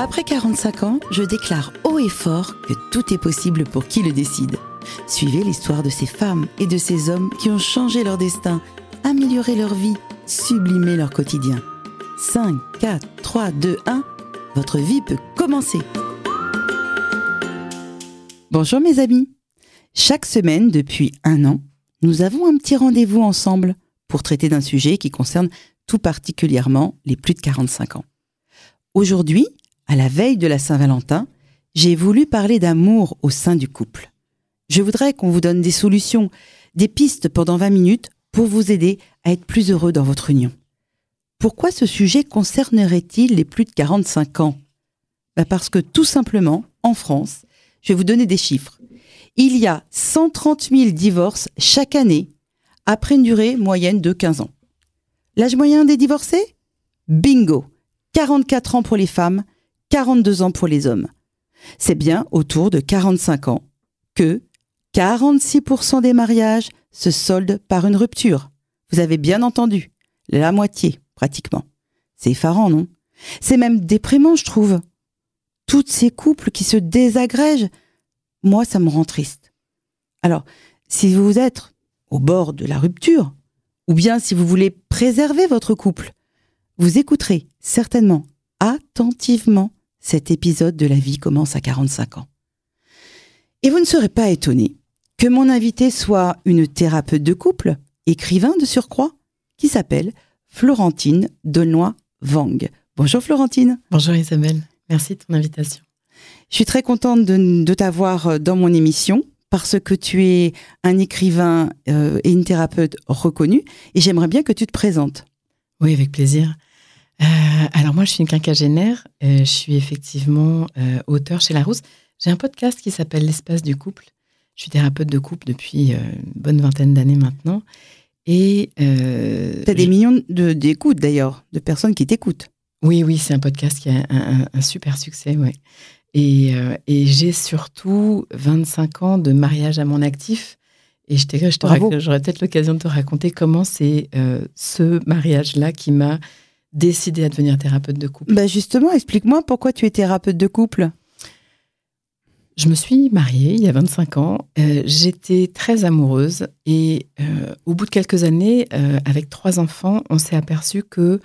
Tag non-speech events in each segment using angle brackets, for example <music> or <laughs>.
Après 45 ans, je déclare haut et fort que tout est possible pour qui le décide. Suivez l'histoire de ces femmes et de ces hommes qui ont changé leur destin, amélioré leur vie, sublimé leur quotidien. 5, 4, 3, 2, 1, votre vie peut commencer. Bonjour mes amis. Chaque semaine, depuis un an, nous avons un petit rendez-vous ensemble pour traiter d'un sujet qui concerne tout particulièrement les plus de 45 ans. Aujourd'hui, à la veille de la Saint-Valentin, j'ai voulu parler d'amour au sein du couple. Je voudrais qu'on vous donne des solutions, des pistes pendant 20 minutes pour vous aider à être plus heureux dans votre union. Pourquoi ce sujet concernerait-il les plus de 45 ans? Bah Parce que tout simplement, en France, je vais vous donner des chiffres. Il y a 130 000 divorces chaque année après une durée moyenne de 15 ans. L'âge moyen des divorcés? Bingo 44 ans pour les femmes, 42 ans pour les hommes. C'est bien autour de 45 ans que 46% des mariages se soldent par une rupture. Vous avez bien entendu, la moitié pratiquement. C'est effarant, non? C'est même déprimant, je trouve. Toutes ces couples qui se désagrègent, moi, ça me rend triste. Alors, si vous êtes au bord de la rupture, ou bien si vous voulez préserver votre couple, vous écouterez certainement attentivement cet épisode de la vie commence à 45 ans. Et vous ne serez pas étonné que mon invité soit une thérapeute de couple, écrivain de surcroît, qui s'appelle Florentine Dolnoy Wang. Bonjour Florentine. Bonjour Isabelle, merci de ton invitation. Je suis très contente de, t'avoir dans mon émission parce que tu es un écrivain euh, et une thérapeute reconnue et j'aimerais bien que tu te présentes. Oui, avec plaisir. Euh, alors moi, je suis une quinquagénaire. Euh, je suis effectivement euh, auteur chez Larousse. J'ai un podcast qui s'appelle L'espace du couple. Je suis thérapeute de couple depuis une bonne vingtaine d'années maintenant. Et tu as des millions d'écoutes d'ailleurs, de personnes qui t'écoutent. Oui, oui, c'est un podcast qui a un, super succès, ouais. Et, et j'ai surtout 25 ans de mariage à mon actif. Et je j'aurais peut-être l'occasion de te raconter comment c'est ce mariage-là qui m'a décidé à devenir thérapeute de couple bah Justement, explique-moi pourquoi tu es thérapeute de couple. Je me suis mariée il y a 25 ans. Euh, j'étais très amoureuse et euh, au bout de quelques années, euh, avec trois enfants, on s'est aperçu que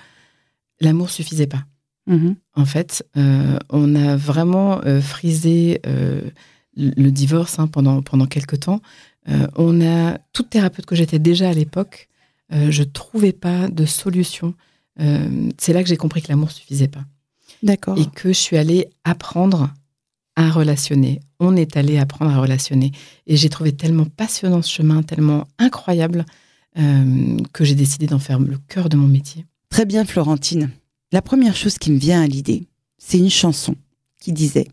l'amour suffisait pas. Mm-hmm. En fait, on a vraiment frisé le divorce hein, pendant, pendant quelques temps. on a, toute thérapeute que j'étais déjà à l'époque, je trouvais pas de solution euh, c'est là que j'ai compris que l'amour suffisait pas. D'accord. Et que je suis allée apprendre à relationner. On est allé apprendre à relationner. Et j'ai trouvé tellement passionnant ce chemin, tellement incroyable, euh, que j'ai décidé d'en faire le cœur de mon métier. Très bien, Florentine. La première chose qui me vient à l'idée, c'est une chanson qui disait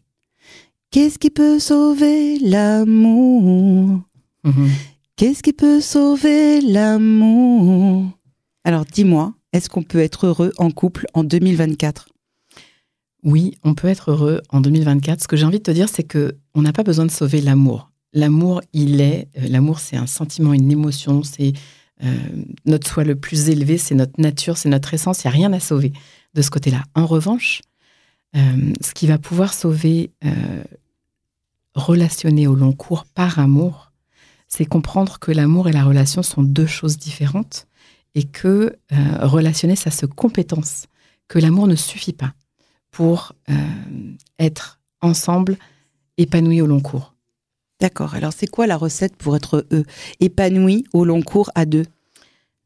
Qu'est-ce qui peut sauver l'amour? Mhm. Qu'est-ce qui peut sauver l'amour? Alors dis-moi, est-ce qu'on peut être heureux en couple en 2024 Oui, on peut être heureux en 2024. Ce que j'ai envie de te dire, c'est que on n'a pas besoin de sauver l'amour. L'amour, il est. Euh, l'amour, c'est un sentiment, une émotion. C'est euh, notre soi le plus élevé. C'est notre nature, c'est notre essence. Il n'y a rien à sauver de ce côté-là. En revanche, euh, ce qui va pouvoir sauver, relationner au long cours par amour, c'est comprendre que l'amour et la relation sont deux choses différentes et que euh, relationner, ça se compétence, que l'amour ne suffit pas pour euh, être ensemble, épanoui au long cours. D'accord. Alors, c'est quoi la recette pour être eux, épanoui au long cours à deux?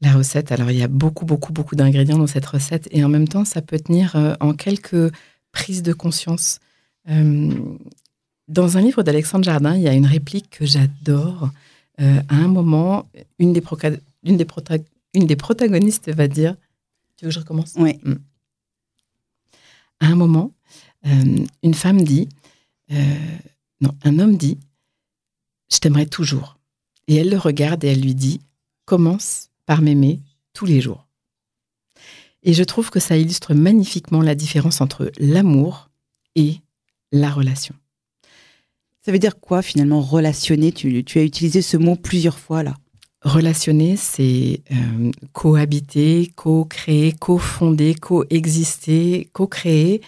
La recette, alors il y a beaucoup, beaucoup, beaucoup d'ingrédients dans cette recette et en même temps, ça peut tenir euh, en quelques prises de conscience. dans un livre d'Alexandre Jardin, il y a une réplique que j'adore. à un moment, une des, une des, une des protagonistes va dire Tu veux que je recommence? Oui. Mm. À un moment, euh, une femme dit euh, Non, un homme dit Je t'aimerai toujours. Et elle le regarde et elle lui dit Commence par m'aimer tous les jours. Et je trouve que ça illustre magnifiquement la différence entre l'amour et la relation. Ça veut dire quoi finalement relationner? Tu, tu as utilisé ce mot plusieurs fois là. Relationner, c'est euh, cohabiter, co-créer, co-fonder, co-exister, co-créer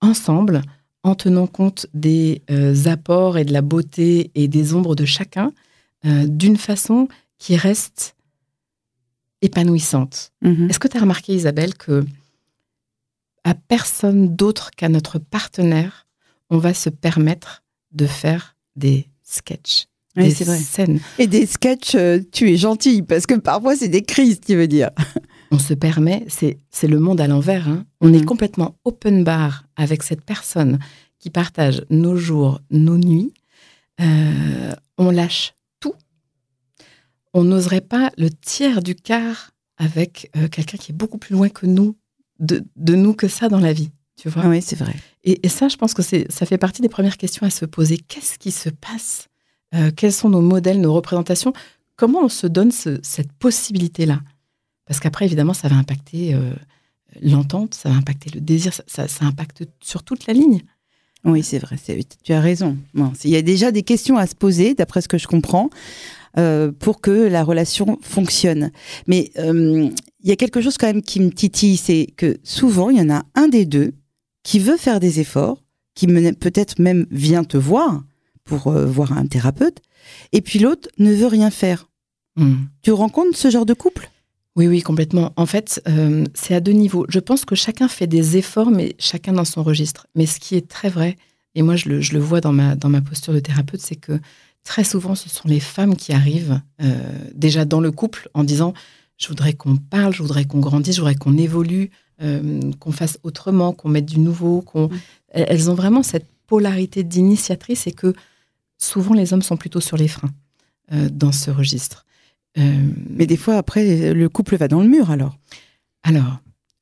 ensemble, en tenant compte des apports et de la beauté et des ombres de chacun, d'une façon qui reste épanouissante. Mhm. Est-ce que tu as remarqué, Isabelle, que à personne d'autre qu'à notre partenaire, on va se permettre de faire des sketchs, Oui, des vrai. scènes. Et des sketchs, euh, tu es gentil, parce que parfois c'est des crises, tu veux dire. <laughs> On se permet, c'est le monde à l'envers. hein. On est Mhm. complètement open bar avec cette personne qui partage nos jours, nos nuits. Euh, on lâche tout. On n'oserait pas le tiers du quart avec euh, quelqu'un qui est beaucoup plus loin que nous, de, de nous que ça dans la vie. Tu vois oui, c'est vrai. Et, et ça, je pense que ça fait partie des premières questions à se poser. Qu'est-ce qui se passe Euh, Quels sont nos modèles, nos représentations? Comment on se donne ce- cette possibilité-là? Parce qu'après, évidemment, ça va impacter euh, l'entente, ça va impacter le désir, ça, impacte sur toute la ligne. Oui, c'est vrai, tu as raison. Il y a déjà des questions à se poser, d'après ce que je comprends, euh, pour que la relation fonctionne. Mais il y a quelque chose quand même qui me titille, c'est que souvent, il y en a un des deux qui veut faire des efforts, qui peut-être même vient te voir pour euh, voir un thérapeute, et puis l'autre ne veut rien faire. Hmm. Tu rencontres ce genre de couple? Oui, oui, complètement. En fait, euh, c'est à deux niveaux. Je pense que chacun fait des efforts, mais chacun dans son registre. Mais ce qui est très vrai, et moi je le, je le vois dans ma, dans ma posture de thérapeute, c'est que très souvent, ce sont les femmes qui arrivent euh, déjà dans le couple en disant, je voudrais qu'on parle, je voudrais qu'on grandisse, je voudrais qu'on évolue, euh, qu'on fasse autrement, qu'on mette du nouveau. qu'on Mm. Elles elles ont vraiment cette polarité d'initiatrice et que souvent les hommes sont plutôt sur les freins euh, dans ce registre. Euh, Mais des fois, après, le couple va dans le mur alors. alors,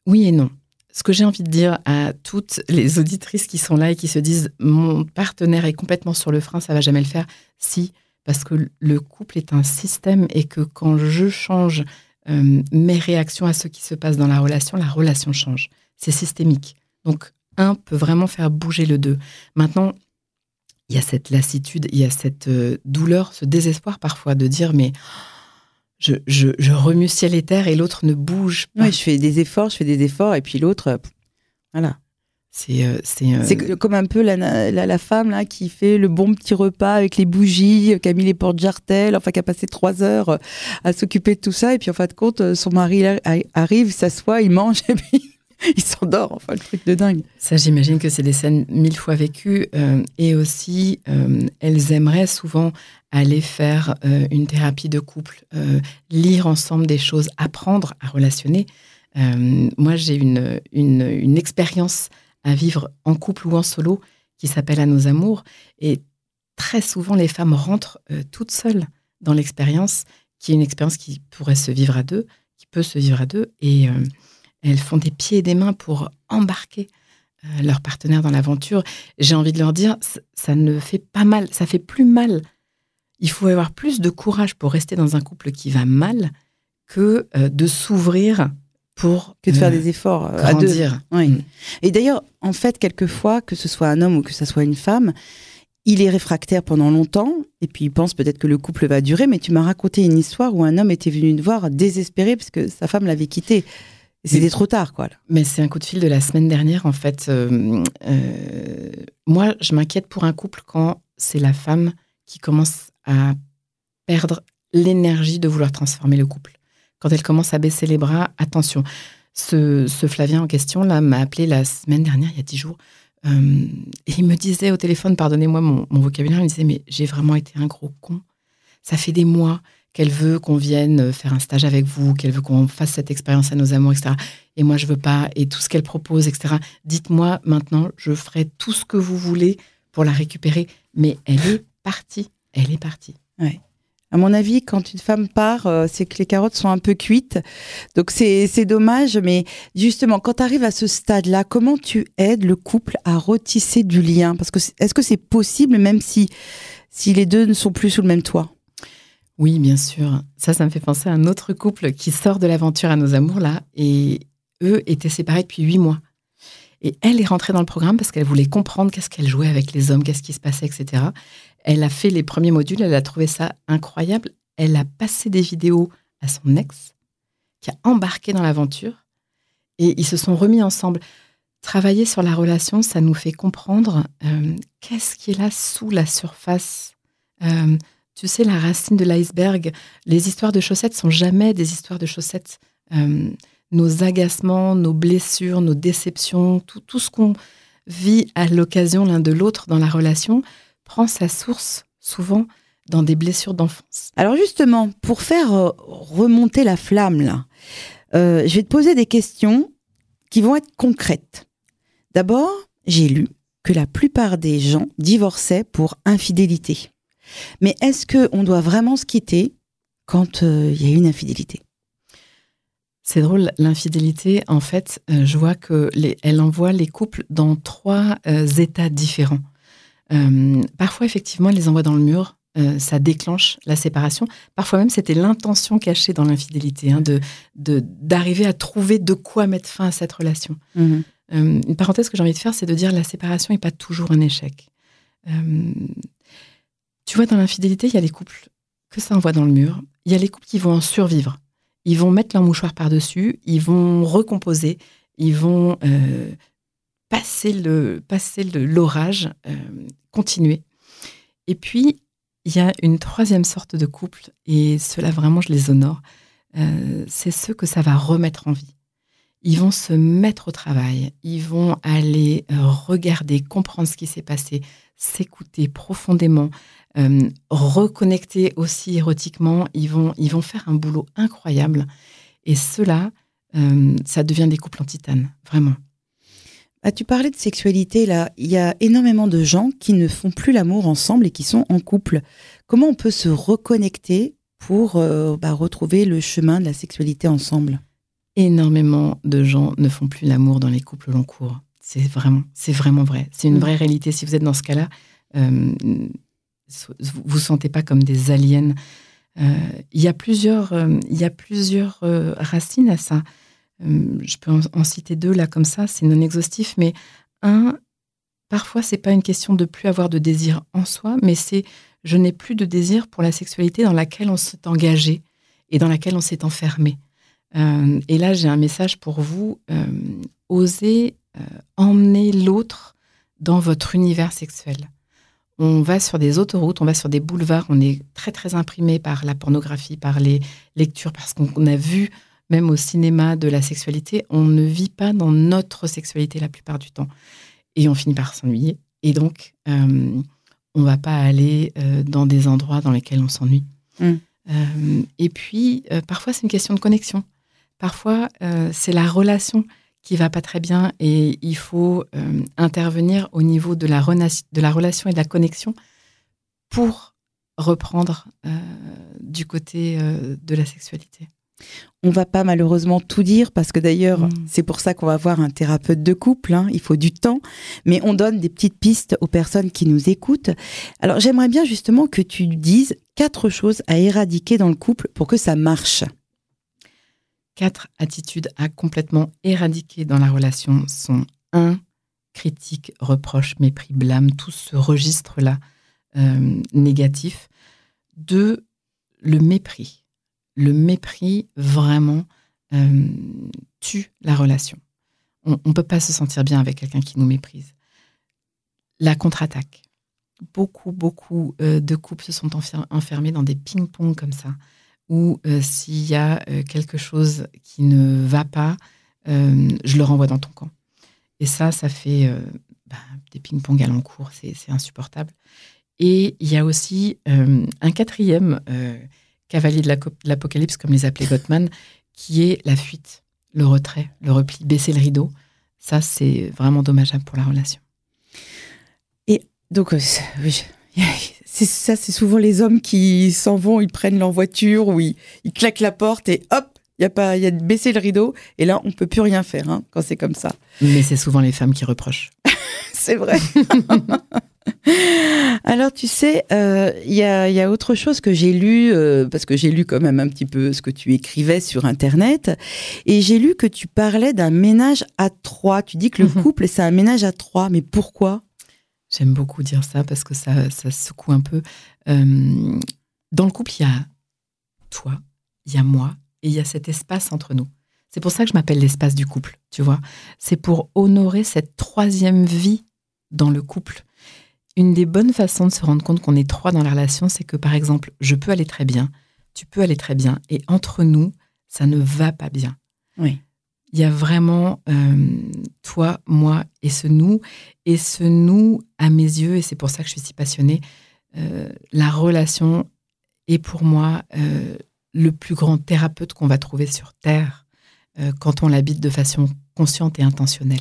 oui et non. Ce que j'ai envie de dire à toutes les auditrices qui sont là et qui se disent mon partenaire est complètement sur le frein, ça va jamais le faire. Si, parce que le couple est un système et que quand je change euh, mes réactions à ce qui se passe dans la relation, la relation change. C'est systémique. Donc, un peut vraiment faire bouger le deux. Maintenant, il y a cette lassitude, il y a cette euh, douleur, ce désespoir parfois de dire mais je, je, je remue ciel et terre et l'autre ne bouge pas. Oui, je fais des efforts, je fais des efforts, et puis l'autre, euh, voilà. C'est euh, c'est euh, comme un peu la, la, la femme là qui fait le bon petit repas avec les bougies, qui a mis les portes jartelles, enfin qui a passé trois heures à s'occuper de tout ça, et puis en fin de compte, son mari arrive, s'assoit, il mange, <laughs> et puis <laughs> il s'endort. Enfin, le truc de dingue. Ça, j'imagine que c'est des scènes mille fois vécues. euh, et aussi, euh, elles aimeraient souvent aller faire euh, une thérapie de couple, lire ensemble des choses, apprendre à relationner. Moi, j'ai une, une, une expérience à vivre en couple ou en solo qui s'appelle À nos amours. Et très souvent, les femmes rentrent toutes seules dans l'expérience, qui est une expérience qui pourrait se vivre à deux, qui peut se vivre à deux. Et elles font des pieds et des mains pour embarquer euh, leur partenaire dans l'aventure. J'ai envie de leur dire, ça ne fait pas mal, ça fait plus mal. Il faut avoir plus de courage pour rester dans un couple qui va mal que euh, de s'ouvrir pour Que de faire euh, des efforts à deux. Oui. Mm. Et d'ailleurs, en fait, quelquefois, que ce soit un homme ou que ce soit une femme, il est réfractaire pendant longtemps, et puis il pense peut-être que le couple va durer, mais tu m'as raconté une histoire où un homme était venu te voir désespéré parce que sa femme l'avait quitté. C'était trop tard, quoi. là. Mais c'est un coup de fil de la semaine dernière, en fait. Euh, euh, moi, je m'inquiète pour un couple quand c'est la femme qui commence à perdre l'énergie de vouloir transformer le couple. Quand elle commence à baisser les bras, attention. Ce, ce Flavien en question, là, m'a appelé la semaine dernière, il y a dix jours. euh, et il me disait au téléphone, pardonnez-moi mon, mon vocabulaire, il me disait, mais j'ai vraiment été un gros con. Ça fait des mois qu'elle veut qu'on vienne faire un stage avec vous, qu'elle veut qu'on fasse cette expérience à nos amours, etc et moi je veux pas, et tout ce qu'elle propose, etc. Dites-moi maintenant, je ferai tout ce que vous voulez pour la récupérer, mais elle est partie, elle est partie. À mon avis, quand une femme part, euh, c'est que les carottes sont un peu cuites. Donc c'est dommage, mais justement, quand tu arrives à ce stade-là, comment tu aides le couple à retisser du lien? Parce que est-ce que c'est possible, même si, si les deux ne sont plus sous le même toit? Oui, bien sûr. Ça, ça me fait penser à un autre couple qui sort de l'aventure à nos amours là, et eux étaient séparés depuis huit mois. Et elle est rentrée dans le programme parce qu'elle voulait comprendre qu'est-ce qu'elle jouait avec les hommes, qu'est-ce qui se passait, etc. Elle a fait les premiers modules, elle a trouvé ça incroyable. Elle a passé des vidéos à son ex, qui a embarqué dans l'aventure, et ils se sont remis ensemble. travailler sur la relation, ça nous fait comprendre qu'est-ce qui est là sous la surface. Tu sais, la racine de l'iceberg, les histoires de chaussettes sont jamais des histoires de chaussettes. nos agacements, nos blessures, nos déceptions, tout, tout ce qu'on vit à l'occasion l'un de l'autre dans la relation prend sa source souvent dans des blessures d'enfance. Alors justement, pour faire euh, remonter la flamme là, euh, je vais te poser des questions qui vont être concrètes. D'abord, j'ai lu que la plupart des gens divorçaient pour infidélité. Mais est-ce que on doit vraiment se quitter quand euh, il y a une infidélité? C'est drôle, l'infidélité, en fait, je vois que elle envoie les couples dans trois états différents. parfois, effectivement, elle les envoie dans le mur, euh, ça déclenche la séparation. Parfois même, c'était l'intention cachée dans l'infidélité, hein, de d'arriver à trouver de quoi mettre fin à cette relation. Euh, une parenthèse que j'ai envie de faire, c'est de dire la séparation n'est pas toujours un échec. Euh, tu vois, dans l'infidélité, il y a les couples que ça envoie dans le mur. Il y a les couples qui vont en survivre. Ils vont mettre leur mouchoir par-dessus, ils vont recomposer, ils vont passer le passer l'orage, continuer. Et puis, il y a une troisième sorte de couple, et cela vraiment, je les honore. Euh, c'est ceux que ça va remettre en vie. Ils vont se mettre au travail, ils vont aller euh, regarder, comprendre ce qui s'est passé, s'écouter profondément, euh, reconnecter aussi érotiquement. Ils vont, ils vont faire un boulot incroyable. Et cela, ça devient des couples en titane, vraiment. Ah, tu parlais de sexualité là. Il y a énormément de gens qui ne font plus l'amour ensemble et qui sont en couple. Comment on peut se reconnecter pour euh, bah, retrouver le chemin de la sexualité ensemble? Énormément de gens ne font plus l'amour dans les couples long cours. C'est vraiment, c'est vraiment vrai. C'est une mm. vraie réalité. Si vous êtes dans ce cas-là, euh, vous vous sentez pas comme des aliens. Euh, il y a plusieurs, il y a plusieurs racines à ça. Euh, je peux en, citer deux là comme ça, c'est non exhaustif, mais un, parfois c'est pas une question de plus avoir de désir en soi, mais c'est je n'ai plus de désir pour la sexualité dans laquelle on s'est engagé et dans laquelle on s'est enfermé. Euh, et là, j'ai un message pour vous. Euh, osez emmener l'autre dans votre univers sexuel. On va sur des autoroutes, on va sur des boulevards, on est très très imprimé par la pornographie, par les lectures, parce qu'on a vu même au cinéma de la sexualité, on ne vit pas dans notre sexualité la plupart du temps. Et on finit par s'ennuyer. Et donc, euh, on va pas aller euh, dans des endroits dans lesquels on s'ennuie. Mm. Euh, et puis, parfois, c'est une question de connexion. Parfois, c'est la relation qui va pas très bien et il faut intervenir au niveau de la, de la relation et de la connexion pour reprendre du côté de la sexualité. On va pas malheureusement tout dire parce que d'ailleurs, mm. c'est pour ça qu'on va voir un thérapeute de couple. Hein. il faut du temps, mais on donne des petites pistes aux personnes qui nous écoutent. Alors, j'aimerais bien justement que tu dises quatre choses à éradiquer dans le couple pour que ça marche. Quatre attitudes à complètement éradiquer dans la relation sont un critique, reproche, mépris, blâme, tout ce registre-là euh, négatif. Deux, le mépris le mépris vraiment euh, tue la relation. On ne peut pas se sentir bien avec quelqu'un qui nous méprise. La contre-attaque. Beaucoup, beaucoup euh, de couples se sont enfermés dans des ping-pong comme ça, où euh, s'il y a quelque chose qui ne va pas, je le renvoie dans ton camp. Et ça, ça fait bah, des ping-pong à l'encours, c'est insupportable. Et il y a aussi un quatrième cavalier de l'Apocalypse, comme les appelait Gottman, qui est la fuite, le retrait, le repli, baisser le rideau. Ça, c'est vraiment dommageable pour la relation. Et donc, <laughs> euh, ça, c'est souvent les hommes qui s'en vont, ils prennent leur voiture ou ils, claquent la porte et hop, il y a pas, il y a de baisser le rideau et là, on peut plus rien faire hein, quand c'est comme ça. Mais c'est souvent les femmes qui reprochent. <laughs> c'est vrai. <laughs> Alors, tu sais, il euh, y, a, autre chose que j'ai lu, euh, parce que j'ai lu quand même un petit peu ce que tu écrivais sur Internet, et j'ai lu que tu parlais d'un ménage à trois. Tu dis que le mhm. couple, c'est un ménage à trois, mais pourquoi? J'aime beaucoup dire ça parce que ça, ça secoue un peu. Euh, dans le couple, il y a toi, il y a moi, et il y a cet espace entre nous C'est pour ça que je m'appelle l'espace du couple, tu vois. C'est pour honorer cette troisième vie dans le couple. Une des bonnes façons de se rendre compte qu'on est trois dans la relation, c'est que par exemple, je peux aller très bien, tu peux aller très bien, et entre nous, ça ne va pas bien. Oui. Il y a vraiment euh, toi, moi et ce nous. Et ce nous, à mes yeux, et c'est pour ça que je suis si passionnée, euh, la relation est pour moi euh, le plus grand thérapeute qu'on va trouver sur Terre quand on l'habite de façon consciente et intentionnelle.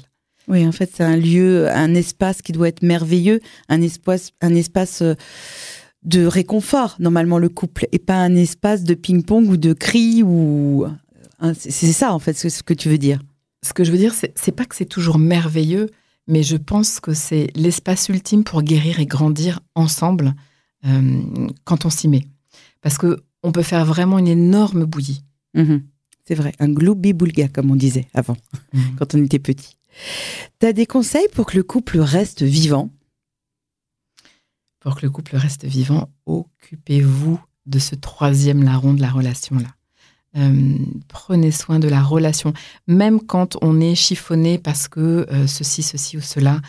Oui, en fait, c'est un lieu, un espace qui doit être merveilleux, un espace, un espace de réconfort, normalement, le couple, et pas un espace de ping-pong ou de cris ou. Hein, c'est ça, en fait, ce que tu veux dire. Ce que je veux dire, c'est pas que c'est toujours merveilleux, mais je pense que c'est l'espace ultime pour guérir et grandir ensemble euh, quand on s'y met. Parce que on peut faire vraiment une énorme bouillie. Mhm. c'est vrai, un gloubi-boulga, comme on disait avant, mhm. <laughs> quand on était petit. Tu as des conseils pour que le couple reste vivant? Pour que le couple reste vivant, occupez-vous de ce troisième larron de la relation-là. Euh, prenez soin de la relation, même quand on est chiffonné parce que euh, ceci, ceci ou cela.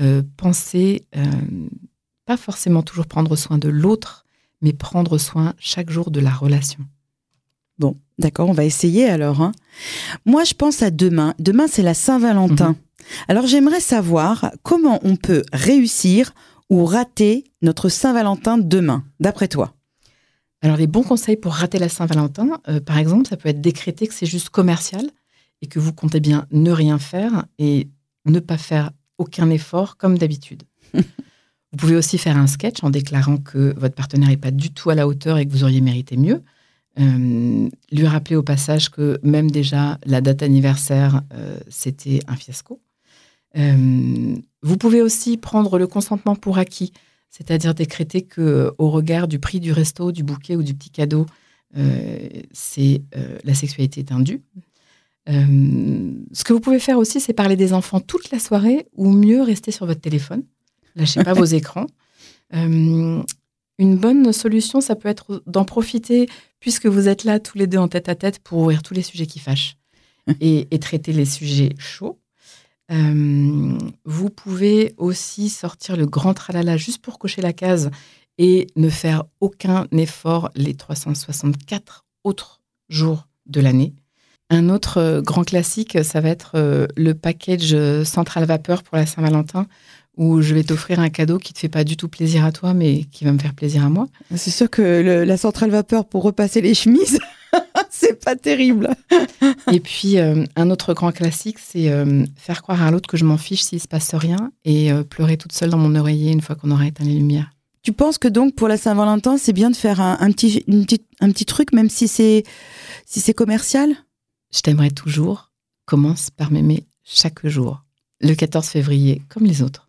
Euh, pensez, pas forcément toujours prendre soin de l'autre, mais prendre soin chaque jour de la relation. Bon, d'accord, on va essayer alors. Hein. Moi, je pense à demain. Demain, c'est la Saint-Valentin. Mhm. Alors, j'aimerais savoir comment on peut réussir ou rater notre Saint-Valentin demain, d'après toi? Alors, les bons conseils pour rater la Saint-Valentin, euh, par exemple, ça peut être décréter que c'est juste commercial et que vous comptez bien ne rien faire et ne pas faire aucun effort comme d'habitude. <laughs> vous pouvez aussi faire un sketch en déclarant que votre partenaire n'est pas du tout à la hauteur et que vous auriez mérité mieux. Euh, lui rappeler au passage que même déjà la date anniversaire, euh, c'était un fiasco. Vous pouvez aussi prendre le consentement pour acquis, c'est-à-dire décréter que, au regard du prix du resto, du bouquet ou du petit cadeau, euh, c'est euh, la sexualité est dû. ce que vous pouvez faire aussi, c'est parler des enfants toute la soirée ou mieux rester sur votre téléphone. Lâchez pas <laughs> vos écrans. une bonne solution, ça peut être d'en profiter puisque vous êtes là tous les deux en tête à tête pour ouvrir tous les sujets qui fâchent <laughs> et traiter les sujets chauds. Euh, vous pouvez aussi sortir le grand tralala juste pour cocher la case et ne faire aucun effort les 364 autres jours de l'année. Un autre euh, grand classique, ça va être euh, le package central vapeur pour la Saint-Valentin, où je vais t'offrir un cadeau qui te fait pas du tout plaisir à toi, mais qui va me faire plaisir à moi. C'est sûr que la centrale vapeur pour repasser les chemises, <laughs> <laughs> c'est pas terrible. <laughs> et puis, euh, un autre grand classique, c'est euh, faire croire à l'autre que je m'en fiche s'il se passe rien et euh, pleurer toute seule dans mon oreiller une fois qu'on aura éteint les lumières. Tu penses que donc pour la Saint-Valentin, c'est bien de faire un, petit, un petit truc, même si c'est si c'est commercial? Je t'aimerais toujours. Commence par m'aimer chaque jour. Le 14 février, comme les autres.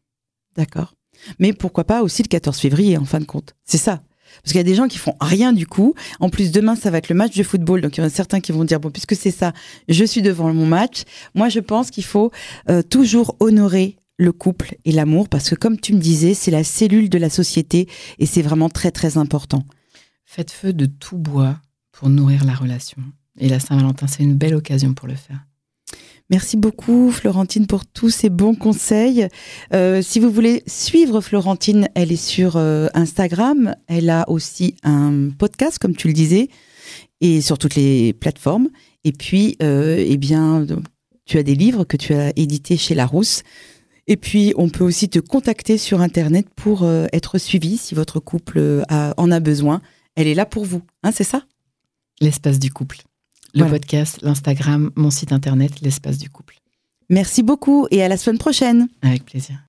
D'accord. Mais pourquoi pas aussi le 14 février, en fin de compte? C'est ça. Parce qu'il y a des gens qui font rien du coup. En plus, demain, ça va être le match de football. Donc, il y en a certains qui vont dire, bon, puisque c'est ça, je suis devant mon match. Moi, je pense qu'il faut euh, toujours honorer le couple et l'amour, parce que comme tu me disais, c'est la cellule de la société et c'est vraiment très, très important. Faites feu de tout bois pour nourrir la relation. Et la Saint-Valentin, c'est une belle occasion pour le faire. Merci beaucoup Florentine pour tous ces bons conseils. Euh, si vous voulez suivre Florentine, elle est sur euh, Instagram. Elle a aussi un podcast, comme tu le disais, et sur toutes les plateformes. Et puis, euh, eh bien, tu as des livres que tu as édités chez Larousse. Et puis, on peut aussi te contacter sur Internet pour être suivi si votre couple en a besoin. Elle est là pour vous, hein, c'est ça? L'espace du couple le podcast, l'Instagram, mon site internet, l'espace du couple. Merci beaucoup et à la semaine prochaine. Avec plaisir.